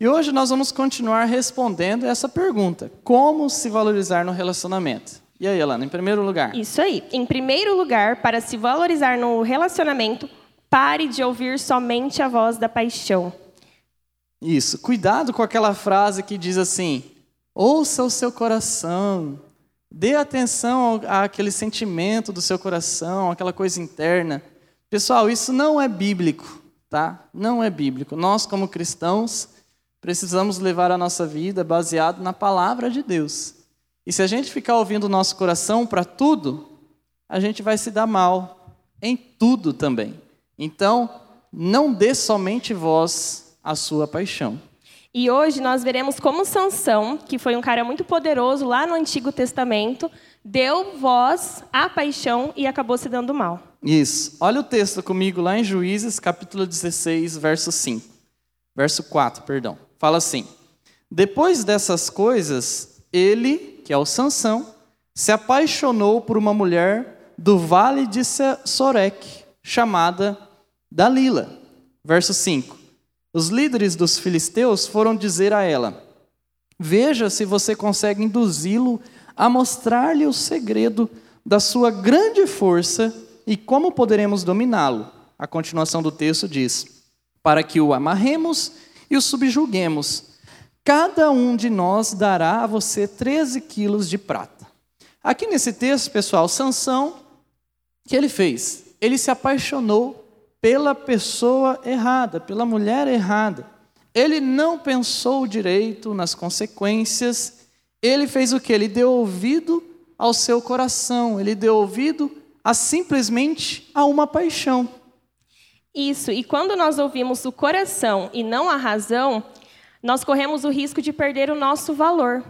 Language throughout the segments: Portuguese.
E hoje nós vamos continuar respondendo essa pergunta: como se valorizar no relacionamento? E aí, Alana, em primeiro lugar? Isso aí. Em primeiro lugar, para se valorizar no relacionamento, pare de ouvir somente a voz da paixão. Isso. Cuidado com aquela frase que diz assim: ouça o seu coração, dê atenção àquele sentimento do seu coração, aquela coisa interna. Pessoal, isso não é bíblico, tá? Não é bíblico. Nós, como cristãos, precisamos levar a nossa vida baseado na palavra de Deus. E se a gente ficar ouvindo o nosso coração para tudo, a gente vai se dar mal em tudo também. Então, não dê somente voz à sua paixão. E hoje nós veremos como Sansão, que foi um cara muito poderoso lá no Antigo Testamento, deu voz à paixão e acabou se dando mal. Isso. Olha o texto comigo lá em Juízes, capítulo 16, verso 5. Verso 4, perdão. Fala assim: Depois dessas coisas, ele, que é o Sansão, se apaixonou por uma mulher do vale de Sorek, chamada Dalila. Verso 5. Os líderes dos filisteus foram dizer a ela: Veja se você consegue induzi-lo a mostrar-lhe o segredo da sua grande força e como poderemos dominá-lo. A continuação do texto diz: Para que o amarremos e o subjuguemos, cada um de nós dará a você 13 quilos de prata. Aqui nesse texto, pessoal, Sansão, que ele fez? Ele se apaixonou pela pessoa errada, pela mulher errada. Ele não pensou direito nas consequências. Ele fez o que? Ele deu ouvido ao seu coração, ele deu ouvido a simplesmente a uma paixão. Isso, e quando nós ouvimos o coração e não a razão, nós corremos o risco de perder o nosso valor.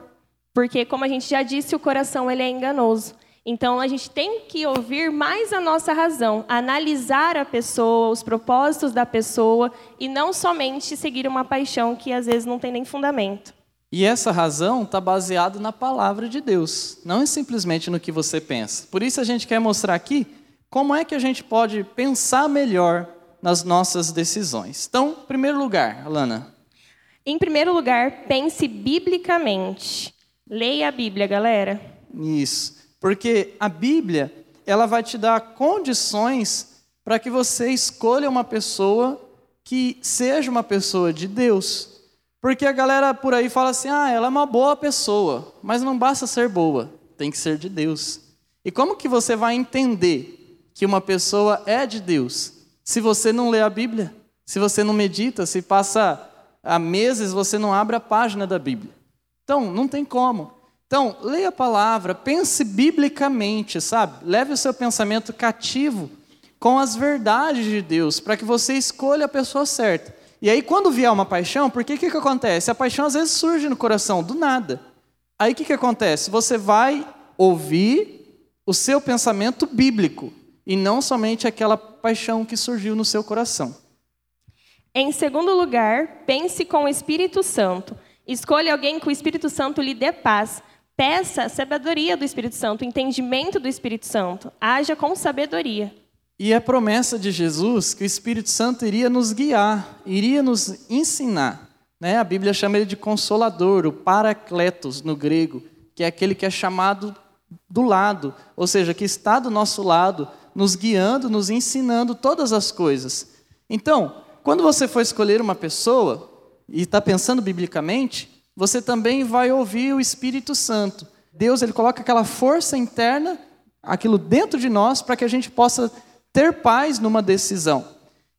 Porque, como a gente já disse, o coração ele é enganoso. Então, a gente tem que ouvir mais a nossa razão, analisar a pessoa, os propósitos da pessoa, e não somente seguir uma paixão que às vezes não tem nem fundamento. E essa razão está baseada na palavra de Deus, não é simplesmente no que você pensa. Por isso a gente quer mostrar aqui como é que a gente pode pensar melhor nas nossas decisões. Então, em primeiro lugar, Alana. Em primeiro lugar, pense biblicamente. Leia a Bíblia, galera. Isso. Porque a Bíblia, ela vai te dar condições para que você escolha uma pessoa que seja uma pessoa de Deus. Porque a galera por aí fala assim: "Ah, ela é uma boa pessoa", mas não basta ser boa, tem que ser de Deus. E como que você vai entender que uma pessoa é de Deus se você não lê a Bíblia? Se você não medita, se passa há meses você não abre a página da Bíblia. Então, não tem como. Então, leia a palavra, pense biblicamente, sabe? Leve o seu pensamento cativo com as verdades de Deus, para que você escolha a pessoa certa. E aí, quando vier uma paixão, por que que acontece? A paixão às vezes surge no coração, do nada. Aí o que, que acontece? Você vai ouvir o seu pensamento bíblico, e não somente aquela paixão que surgiu no seu coração. Em segundo lugar, pense com o Espírito Santo. Escolha alguém que o Espírito Santo lhe dê paz, Peça a sabedoria do Espírito Santo, o entendimento do Espírito Santo. Haja com sabedoria. E a promessa de Jesus que o Espírito Santo iria nos guiar, iria nos ensinar. Né? A Bíblia chama ele de consolador, o paracletos no grego, que é aquele que é chamado do lado, ou seja, que está do nosso lado, nos guiando, nos ensinando todas as coisas. Então, quando você for escolher uma pessoa e está pensando biblicamente, você também vai ouvir o Espírito Santo. Deus ele coloca aquela força interna, aquilo dentro de nós, para que a gente possa ter paz numa decisão.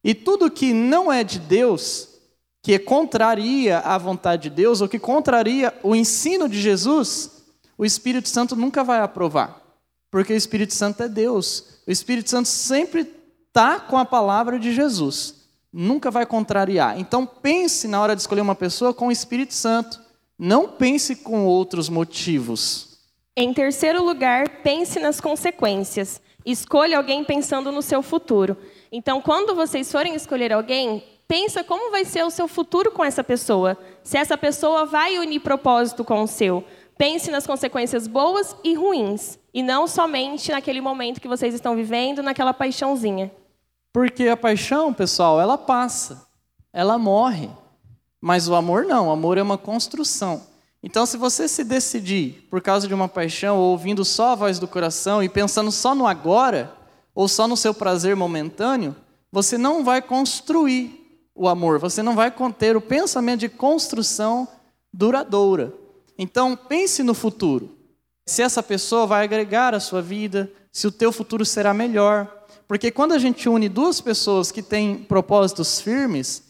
E tudo que não é de Deus, que contraria a vontade de Deus, ou que contraria o ensino de Jesus, o Espírito Santo nunca vai aprovar. Porque o Espírito Santo é Deus. O Espírito Santo sempre está com a palavra de Jesus. Nunca vai contrariar. Então pense na hora de escolher uma pessoa com o Espírito Santo. Não pense com outros motivos. Em terceiro lugar, pense nas consequências. Escolha alguém pensando no seu futuro. Então, quando vocês forem escolher alguém, pensa como vai ser o seu futuro com essa pessoa. Se essa pessoa vai unir propósito com o seu. Pense nas consequências boas e ruins, e não somente naquele momento que vocês estão vivendo, naquela paixãozinha. Porque a paixão, pessoal, ela passa, ela morre. Mas o amor não, o amor é uma construção. Então, se você se decidir por causa de uma paixão, ou ouvindo só a voz do coração e pensando só no agora, ou só no seu prazer momentâneo, você não vai construir o amor, você não vai ter o pensamento de construção duradoura. Então, pense no futuro. Se essa pessoa vai agregar à sua vida, se o teu futuro será melhor. Porque quando a gente une duas pessoas que têm propósitos firmes,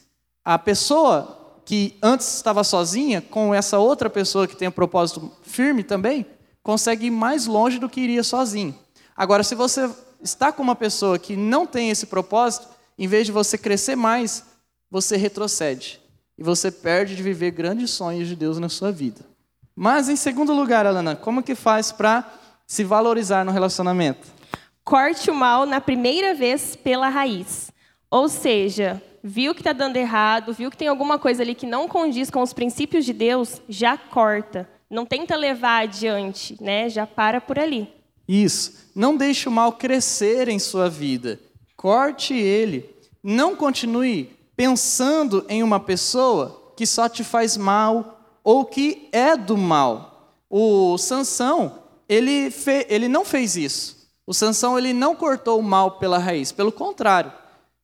a pessoa que antes estava sozinha, com essa outra pessoa que tem um propósito firme também, consegue ir mais longe do que iria sozinho. Agora, se você está com uma pessoa que não tem esse propósito, em vez de você crescer mais, você retrocede. E você perde de viver grandes sonhos de Deus na sua vida. Mas, em segundo lugar, Alana, como que faz para se valorizar no relacionamento? Corte o mal na primeira vez pela raiz. Ou seja, viu que está dando errado, viu que tem alguma coisa ali que não condiz com os princípios de Deus, já corta. Não tenta levar adiante, né? Já para por ali. Isso. Não deixe o mal crescer em sua vida. Corte ele. Não continue pensando em uma pessoa que só te faz mal ou que é do mal. O Sansão, ele, fe... ele não fez isso. O Sansão ele não cortou o mal pela raiz, pelo contrário.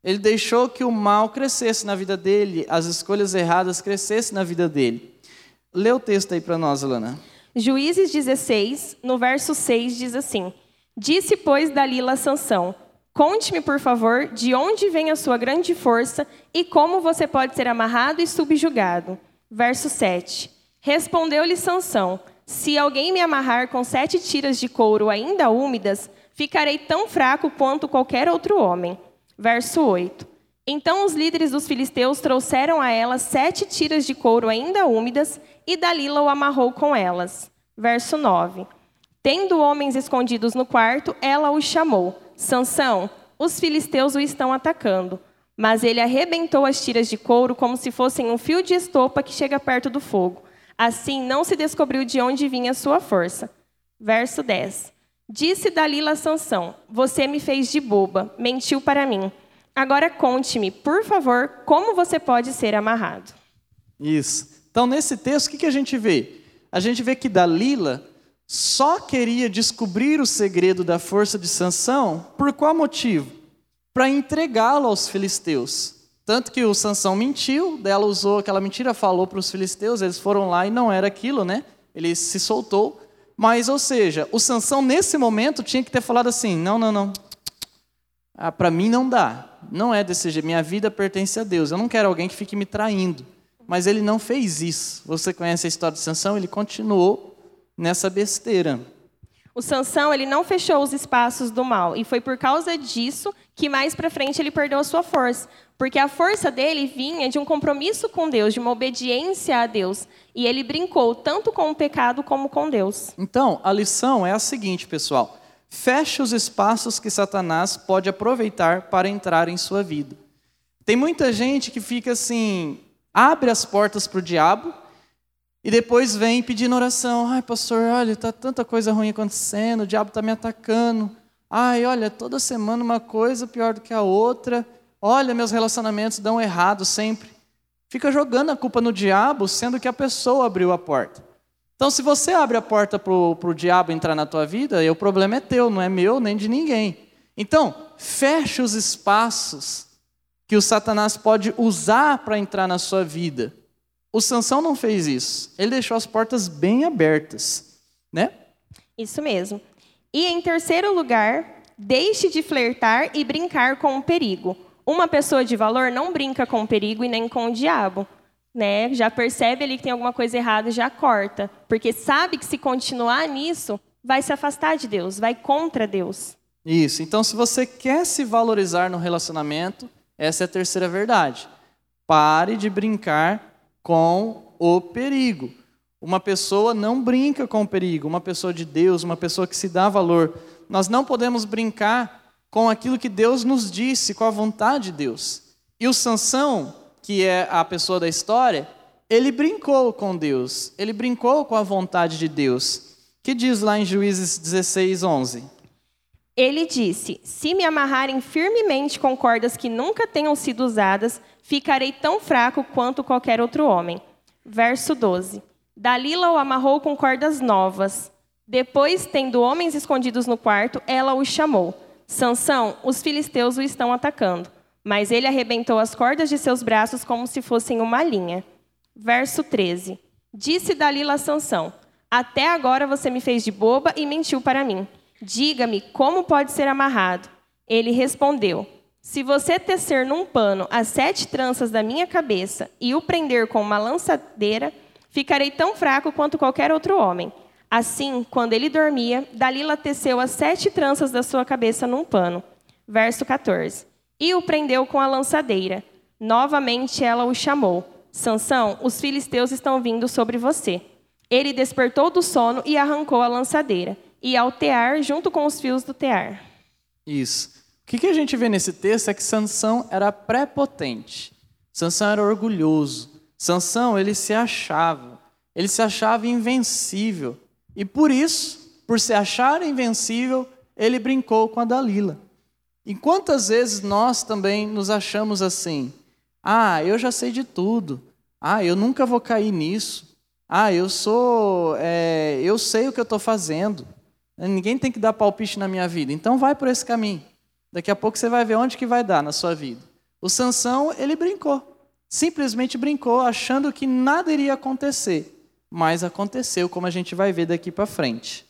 Ele deixou que o mal crescesse na vida dele, as escolhas erradas crescessem na vida dele. Lê o texto aí para nós, Alana. Juízes 16, no verso 6, diz assim: Disse, pois, Dalila a Sansão: Conte-me, por favor, de onde vem a sua grande força e como você pode ser amarrado e subjugado. Verso 7. Respondeu-lhe Sansão: Se alguém me amarrar com sete tiras de couro ainda úmidas, ficarei tão fraco quanto qualquer outro homem. Verso 8. Então os líderes dos filisteus trouxeram a ela sete tiras de couro ainda úmidas, e Dalila o amarrou com elas. Verso 9. Tendo homens escondidos no quarto, ela o chamou: Sansão, os filisteus o estão atacando. Mas ele arrebentou as tiras de couro como se fossem um fio de estopa que chega perto do fogo. Assim não se descobriu de onde vinha sua força. Verso 10. Disse Dalila a Sansão: Você me fez de boba, mentiu para mim. Agora conte-me, por favor, como você pode ser amarrado. Isso. Então, nesse texto, o que, a gente vê? A gente vê que Dalila só queria descobrir o segredo da força de Sansão por qual motivo? Para entregá-lo aos filisteus. Tanto que o Sansão mentiu, dela usou aquela mentira, falou para os filisteus, eles foram lá e não era aquilo, né? Ele se soltou. Mas, ou seja, o Sansão nesse momento tinha que ter falado assim: não, não, não. Ah, para mim não dá. Não é desse jeito. Minha vida pertence a Deus. Eu não quero alguém que fique me traindo. Mas ele não fez isso. Você conhece a história de Sansão? Ele continuou nessa besteira. O Sansão, ele não fechou os espaços do mal, e foi por causa disso que mais para frente ele perdeu a sua força, porque a força dele vinha de um compromisso com Deus, de uma obediência a Deus, e ele brincou tanto com o pecado como com Deus. Então, a lição é a seguinte, pessoal: feche os espaços que Satanás pode aproveitar para entrar em sua vida. Tem muita gente que fica assim, abre as portas para o diabo e depois vem pedindo oração. Ai, pastor, olha, está tanta coisa ruim acontecendo, o diabo está me atacando. Ai, olha, toda semana uma coisa pior do que a outra. Olha, meus relacionamentos dão errado sempre. Fica jogando a culpa no diabo, sendo que a pessoa abriu a porta. Então, se você abre a porta para o diabo entrar na tua vida, o problema é teu, não é meu nem de ninguém. Então, feche os espaços que o Satanás pode usar para entrar na sua vida. O Sansão não fez isso. Ele deixou as portas bem abertas, né? Isso mesmo. E em terceiro lugar, deixe de flertar e brincar com o perigo. Uma pessoa de valor não brinca com o perigo e nem com o diabo. Né? Já percebe ali que tem alguma coisa errada e já corta. Porque sabe que se continuar nisso, vai se afastar de Deus, vai contra Deus. Isso. Então, se você quer se valorizar no relacionamento, essa é a terceira verdade. Pare de brincar com o perigo. Uma pessoa não brinca com o perigo, uma pessoa de Deus, uma pessoa que se dá valor. Nós não podemos brincar com aquilo que Deus nos disse, com a vontade de Deus. E o Sansão, que é a pessoa da história, ele brincou com Deus, ele brincou com a vontade de Deus. Que diz lá em Juízes 16, 11? Ele disse: Se me amarrarem firmemente com cordas que nunca tenham sido usadas, ficarei tão fraco quanto qualquer outro homem. Verso 12. Dalila o amarrou com cordas novas. Depois, tendo homens escondidos no quarto, ela o chamou. Sansão, os filisteus o estão atacando. Mas ele arrebentou as cordas de seus braços como se fossem uma linha. Verso 13. Disse Dalila a Sansão: Até agora você me fez de boba e mentiu para mim. Diga-me como pode ser amarrado. Ele respondeu: Se você tecer num pano as sete tranças da minha cabeça e o prender com uma lançadeira, ficarei tão fraco quanto qualquer outro homem. Assim, quando ele dormia, Dalila teceu as sete tranças da sua cabeça num pano. Verso 14. E o prendeu com a lançadeira. Novamente ela o chamou. Sansão, os filisteus estão vindo sobre você. Ele despertou do sono e arrancou a lançadeira, e ao tear, junto com os fios do tear. Isso. O que, a gente vê nesse texto é que Sansão era prepotente. Sansão era orgulhoso. Sansão, ele se achava. Ele se achava invencível. E por isso, por se achar invencível, ele brincou com a Dalila. E quantas vezes nós também nos achamos assim? Ah, eu já sei de tudo. Ah, eu nunca vou cair nisso. Ah, eu sou, é, eu sei o que eu estou fazendo. Ninguém tem que dar palpite na minha vida. Então vai por esse caminho. Daqui a pouco você vai ver onde que vai dar na sua vida. O Sansão, ele brincou. Simplesmente brincou, achando que nada iria acontecer mas aconteceu, como a gente vai ver daqui para frente.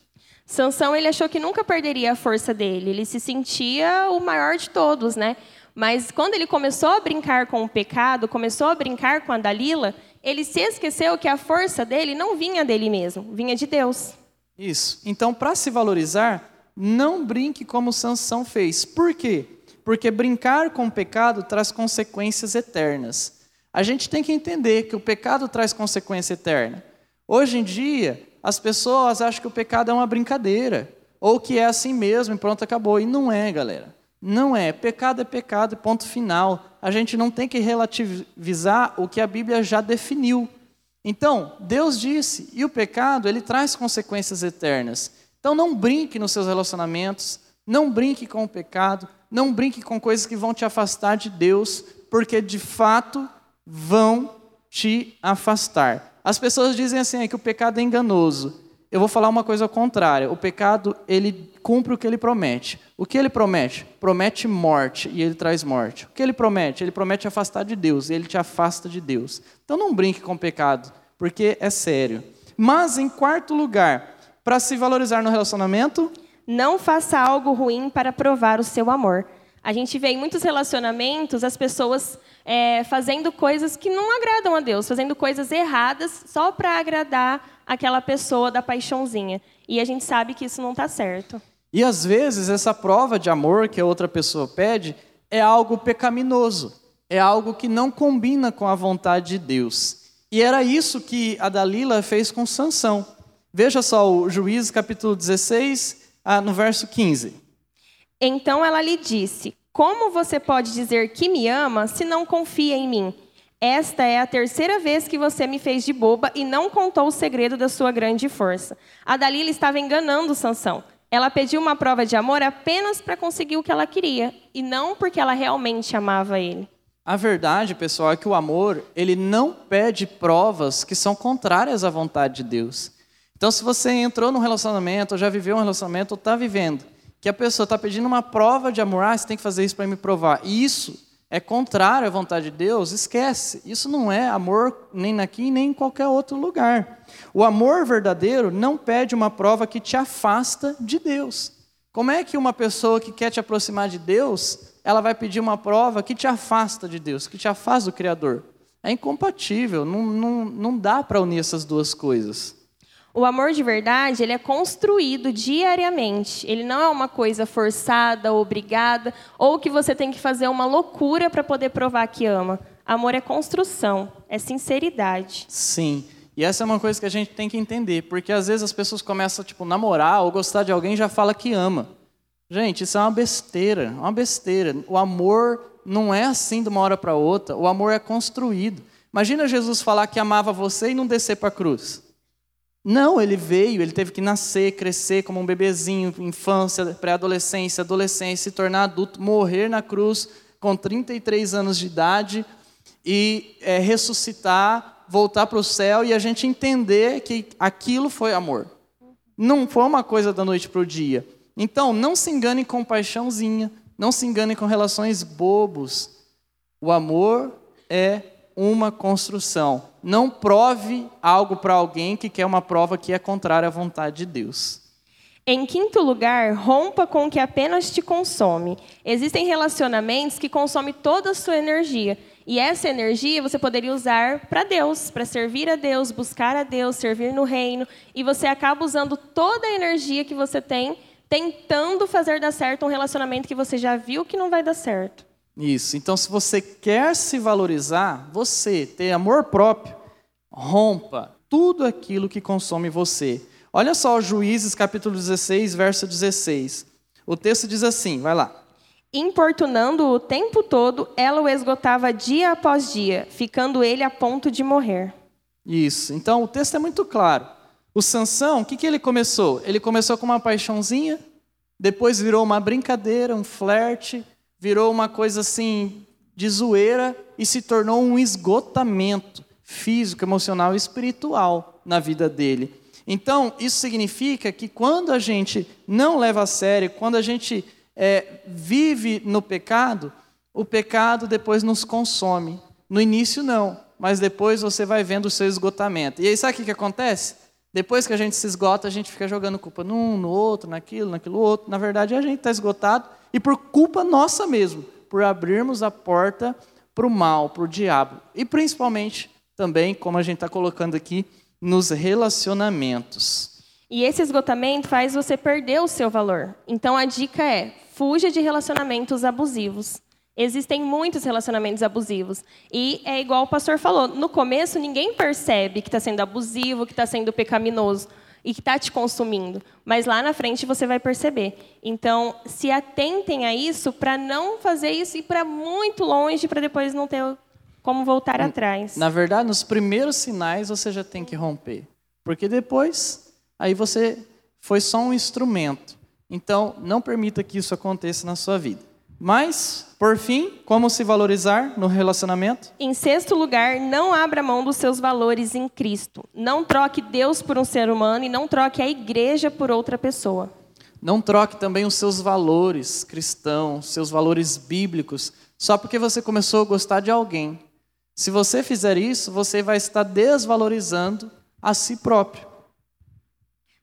Sansão ele achou que nunca perderia a força dele, ele se sentia o maior de todos, né? Mas quando ele começou a brincar com o pecado, começou a brincar com a Dalila, ele se esqueceu que a força dele não vinha dele mesmo, vinha de Deus. Isso. Então, para se valorizar, não brinque como Sansão fez. Por quê? Porque brincar com o pecado traz consequências eternas. A gente tem que entender que o pecado traz consequência eterna. Hoje em dia, as pessoas acham que o pecado é uma brincadeira, ou que é assim mesmo e pronto, acabou. E não é, galera. Não é. Pecado é pecado, ponto final. A gente não tem que relativizar o que a Bíblia já definiu. Então, Deus disse, e o pecado, ele traz consequências eternas. Então, não brinque nos seus relacionamentos, não brinque com o pecado, não brinque com coisas que vão te afastar de Deus, porque de fato vão te afastar. As pessoas dizem assim é que o pecado é enganoso. Eu vou falar uma coisa ao contrário. O pecado, ele cumpre o que ele promete. O que ele promete? Promete morte e ele traz morte. O que ele promete? Ele promete afastar de Deus e ele te afasta de Deus. Então não brinque com o pecado, porque é sério. Mas em quarto lugar, para se valorizar no relacionamento, não faça algo ruim para provar o seu amor. A gente vê em muitos relacionamentos as pessoas é, fazendo coisas que não agradam a Deus, fazendo coisas erradas só para agradar aquela pessoa da paixãozinha. E a gente sabe que isso não está certo. E às vezes essa prova de amor que a outra pessoa pede é algo pecaminoso, é algo que não combina com a vontade de Deus. E era isso que a Dalila fez com Sansão. Veja só o Juízes capítulo 16, ah, no verso 15. Então ela lhe disse: Como você pode dizer que me ama se não confia em mim? Esta é a terceira vez que você me fez de boba e não contou o segredo da sua grande força. A Dalila estava enganando Sansão. Ela pediu uma prova de amor apenas para conseguir o que ela queria e não porque ela realmente amava ele. A verdade, pessoal, é que o amor, ele não pede provas que são contrárias à vontade de Deus. Então, se você entrou num relacionamento, ou já viveu um relacionamento, ou está vivendo, que a pessoa está pedindo uma prova de amor, ah, você tem que fazer isso para me provar. E isso é contrário à vontade de Deus, esquece. Isso não é amor nem aqui nem em qualquer outro lugar. O amor verdadeiro não pede uma prova que te afasta de Deus. Como é que uma pessoa que quer te aproximar de Deus, ela vai pedir uma prova que te afasta de Deus, que te afasta do Criador? É incompatível, não, não, não dá para unir essas duas coisas. O amor de verdade, ele é construído diariamente. Ele não é uma coisa forçada, obrigada, ou que você tem que fazer uma loucura para poder provar que ama. Amor é construção, é sinceridade. Sim. E essa é uma coisa que a gente tem que entender, porque às vezes as pessoas começam tipo namorar ou gostar de alguém e já fala que ama. Gente, isso é uma besteira, uma besteira. O amor não é assim de uma hora para outra. O amor é construído. Imagina Jesus falar que amava você e não descer para a cruz. Não, ele veio, ele teve que nascer, crescer como um bebezinho, infância, pré-adolescência, adolescência, se tornar adulto, morrer na cruz com 33 anos de idade e é, ressuscitar, voltar para o céu e a gente entender que aquilo foi amor. Não foi uma coisa da noite para o dia. Então, não se engane com paixãozinha, não se engane com relações bobos. O amor é uma construção. Não prove algo para alguém que quer uma prova que é contrária à vontade de Deus. Em quinto lugar, rompa com o que apenas te consome. Existem relacionamentos que consomem toda a sua energia. E essa energia você poderia usar para Deus, para servir a Deus, buscar a Deus, servir no reino. E você acaba usando toda a energia que você tem tentando fazer dar certo um relacionamento que você já viu que não vai dar certo. Isso. Então, se você quer se valorizar, você ter amor próprio, rompa tudo aquilo que consome você. Olha só Juízes capítulo 16, verso 16. O texto diz assim, vai lá. Importunando o tempo todo, ela o esgotava dia após dia, ficando ele a ponto de morrer. Isso. Então, o texto é muito claro. O Sansão, o que, que ele começou? Ele começou com uma paixãozinha, depois virou uma brincadeira, um flerte, virou uma coisa assim de zoeira e se tornou um esgotamento físico, emocional e espiritual na vida dele. Então, isso significa que quando a gente não leva a sério, quando a gente é, vive no pecado, o pecado depois nos consome. No início, não, mas depois você vai vendo o seu esgotamento. E aí, sabe o que, que acontece? Depois que a gente se esgota, a gente fica jogando culpa num, no outro, naquilo, naquilo outro. Na verdade, a gente está esgotado e por culpa nossa mesmo, por abrirmos a porta para o mal, para o diabo. E principalmente também, como a gente está colocando aqui, nos relacionamentos. E esse esgotamento faz você perder o seu valor. Então a dica é: fuja de relacionamentos abusivos. Existem muitos relacionamentos abusivos. E é igual o pastor falou: no começo ninguém percebe que está sendo abusivo, que está sendo pecaminoso e que está te consumindo. Mas lá na frente você vai perceber. Então, se atentem a isso para não fazer isso e para muito longe, para depois não ter como voltar atrás. Na verdade, nos primeiros sinais você já tem que romper. Porque depois, aí você foi só um instrumento. Então, não permita que isso aconteça na sua vida. Mas, por fim, como se valorizar no relacionamento? Em sexto lugar, não abra mão dos seus valores em Cristo. Não troque Deus por um ser humano e não troque a igreja por outra pessoa. Não troque também os seus valores cristãos, seus valores bíblicos, só porque você começou a gostar de alguém. Se você fizer isso, você vai estar desvalorizando a si próprio.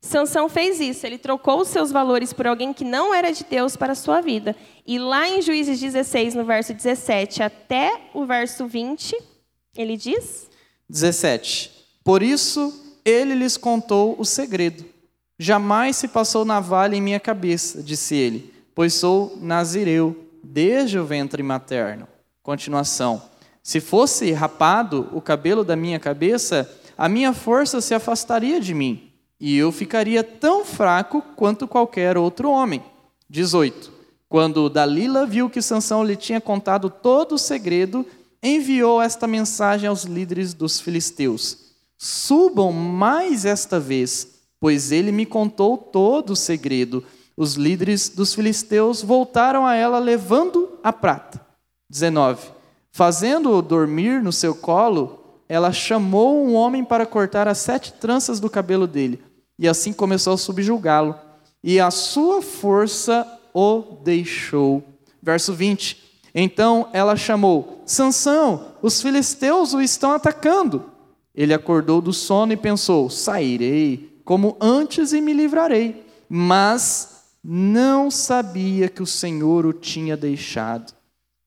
Sansão fez isso, ele trocou os seus valores por alguém que não era de Deus para a sua vida. E lá em Juízes 16, no verso 17 até o verso 20, ele diz: 17. Por isso ele lhes contou o segredo. Jamais se passou navalha em minha cabeça, disse ele, pois sou nazireu desde o ventre materno. Continuação. Se fosse rapado o cabelo da minha cabeça, a minha força se afastaria de mim e eu ficaria tão fraco quanto qualquer outro homem. 18. Quando Dalila viu que Sansão lhe tinha contado todo o segredo, enviou esta mensagem aos líderes dos filisteus: Subam mais esta vez, pois ele me contou todo o segredo. Os líderes dos filisteus voltaram a ela levando a prata. 19. Fazendo-o dormir no seu colo, ela chamou um homem para cortar as sete tranças do cabelo dele e assim começou a subjugá-lo. E a sua força o deixou. Verso 20. Então ela chamou: Sansão, os filisteus o estão atacando. Ele acordou do sono e pensou: Sairei como antes e me livrarei. Mas não sabia que o Senhor o tinha deixado.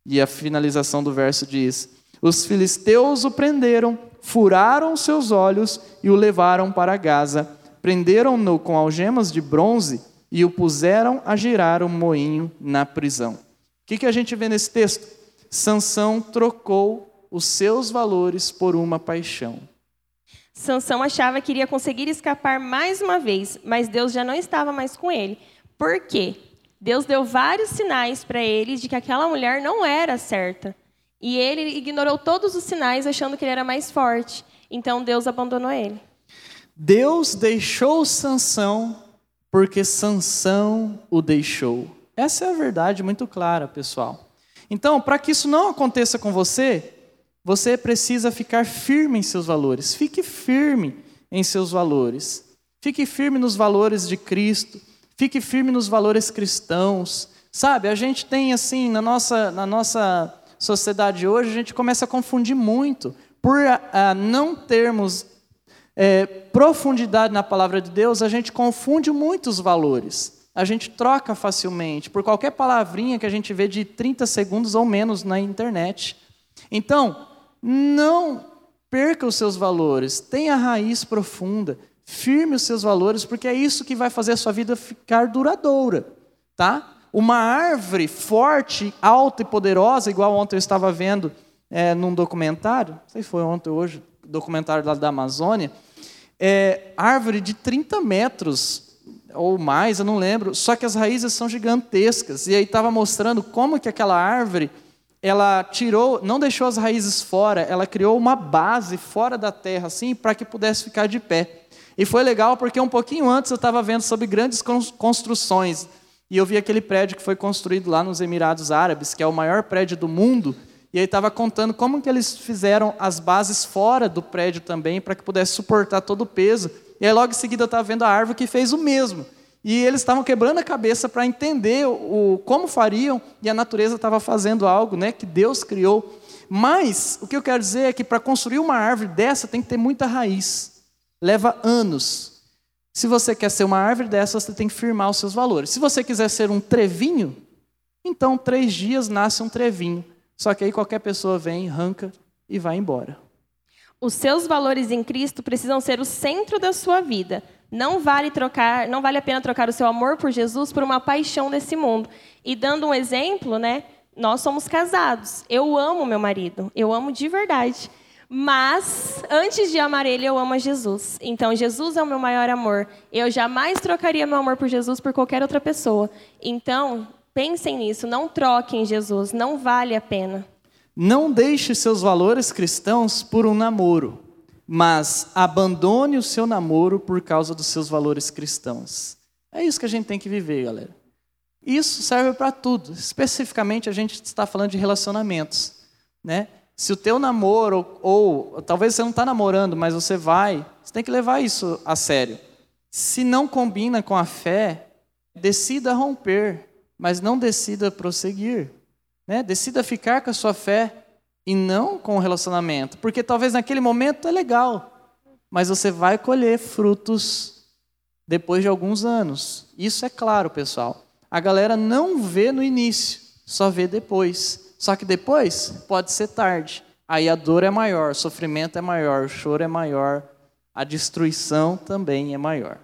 E a finalização do verso diz: Os filisteus o prenderam, furaram seus olhos e o levaram para Gaza Prenderam-no com algemas de bronze e o puseram a girar um moinho na prisão. O que, que a gente vê nesse texto? Sansão trocou os seus valores por uma paixão. Sansão achava que iria conseguir escapar mais uma vez, mas Deus já não estava mais com ele. Por quê? Deus deu vários sinais para ele de que aquela mulher não era certa. E ele ignorou todos os sinais, achando que ele era mais forte. Então Deus abandonou ele. Deus deixou Sansão porque Sansão o deixou. Essa é a verdade muito clara, pessoal. Então, para que isso não aconteça com você, você precisa ficar firme em seus valores. Fique firme em seus valores. Fique firme nos valores de Cristo. Fique firme nos valores cristãos. Sabe, a gente tem assim, na nossa, na nossa sociedade hoje, a gente começa a confundir muito. Por a, a não termos é, profundidade na palavra de Deus, a gente confunde muitos valores. A gente troca facilmente por qualquer palavrinha que a gente vê de 30 segundos ou menos na internet. Então, não perca os seus valores, tenha raiz profunda, firme os seus valores, porque é isso que vai fazer a sua vida ficar duradoura, tá? Uma árvore forte, alta e poderosa, igual ontem eu estava vendo é, num documentário, não sei se foi ontem ou hoje, documentário lá da Amazônia, é, árvore de 30 metros ou mais, eu não lembro, só que as raízes são gigantescas. E aí estava mostrando como que aquela árvore, ela tirou, não deixou as raízes fora, ela criou uma base fora da terra, assim, para que pudesse ficar de pé. E foi legal porque um pouquinho antes eu estava vendo sobre grandes construções. E eu vi aquele prédio que foi construído lá nos Emirados Árabes, que é o maior prédio do mundo, e aí estava contando como que eles fizeram as bases fora do prédio também, para que pudesse suportar todo o peso. E aí logo em seguida eu estava vendo a árvore que fez o mesmo. E eles estavam quebrando a cabeça para entender o, como fariam, e a natureza estava fazendo algo né, que Deus criou. Mas o que eu quero dizer é que para construir uma árvore dessa tem que ter muita raiz. Leva anos. Se você quer ser uma árvore dessa, você tem que firmar os seus valores. Se você quiser ser um trevinho, então três dias nasce um trevinho. Só que aí qualquer pessoa vem, arranca e vai embora. Os seus valores em Cristo precisam ser o centro da sua vida. Não vale trocar, não vale a pena trocar o seu amor por Jesus por uma paixão desse mundo. E dando um exemplo, né? Nós somos casados. Eu amo meu marido, eu amo de verdade. Mas, antes de amar ele, eu amo a Jesus. Então, Jesus é o meu maior amor. Eu jamais trocaria meu amor por Jesus por qualquer outra pessoa. Então, pensem nisso. Não troquem Jesus. Não vale a pena. Não deixe seus valores cristãos por um namoro, mas abandone o seu namoro por causa dos seus valores cristãos. É isso que a gente tem que viver, galera. Isso serve para tudo. Especificamente, a gente está falando de relacionamentos, né? Se o teu namoro, ou, ou talvez você não está namorando, mas você vai, você tem que levar isso a sério. Se não combina com a fé, decida romper, mas não decida prosseguir. Né? Decida ficar com a sua fé e não com o relacionamento. Porque talvez naquele momento é legal, mas você vai colher frutos depois de alguns anos. Isso é claro, pessoal. A galera não vê no início, só vê depois. Só que depois pode ser tarde. Aí a dor é maior, o sofrimento é maior, o choro é maior, a destruição também é maior.